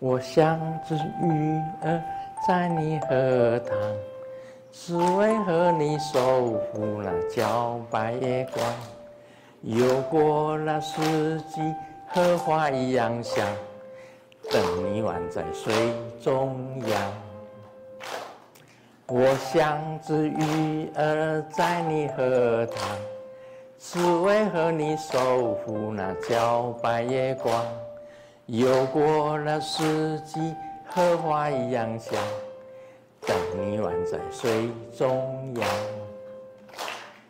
我像只鱼儿在你荷塘，只为和你守护那皎白月光。游过了四季，荷花一样香，等你宛在水中央。我像只鱼儿在你荷塘，只为和你守护那皎白月光。游过了四季，荷花一样香，等你宛在水中央。